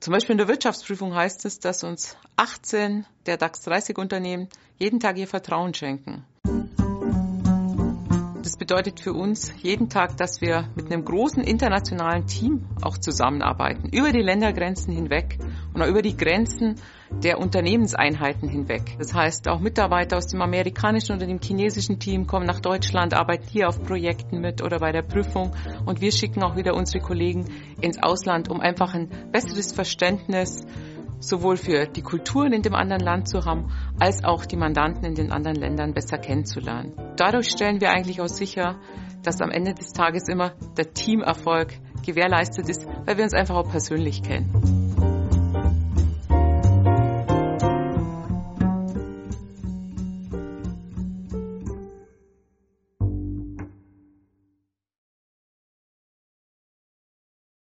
Zum Beispiel in der Wirtschaftsprüfung heißt es, dass uns 18 der DAX 30 Unternehmen jeden Tag ihr Vertrauen schenken. Das bedeutet für uns jeden Tag, dass wir mit einem großen internationalen Team auch zusammenarbeiten, über die Ländergrenzen hinweg und auch über die Grenzen der Unternehmenseinheiten hinweg. Das heißt, auch Mitarbeiter aus dem amerikanischen oder dem chinesischen Team kommen nach Deutschland, arbeiten hier auf Projekten mit oder bei der Prüfung und wir schicken auch wieder unsere Kollegen ins Ausland, um einfach ein besseres Verständnis sowohl für die Kulturen in dem anderen Land zu haben, als auch die Mandanten in den anderen Ländern besser kennenzulernen. Dadurch stellen wir eigentlich auch sicher, dass am Ende des Tages immer der Teamerfolg gewährleistet ist, weil wir uns einfach auch persönlich kennen.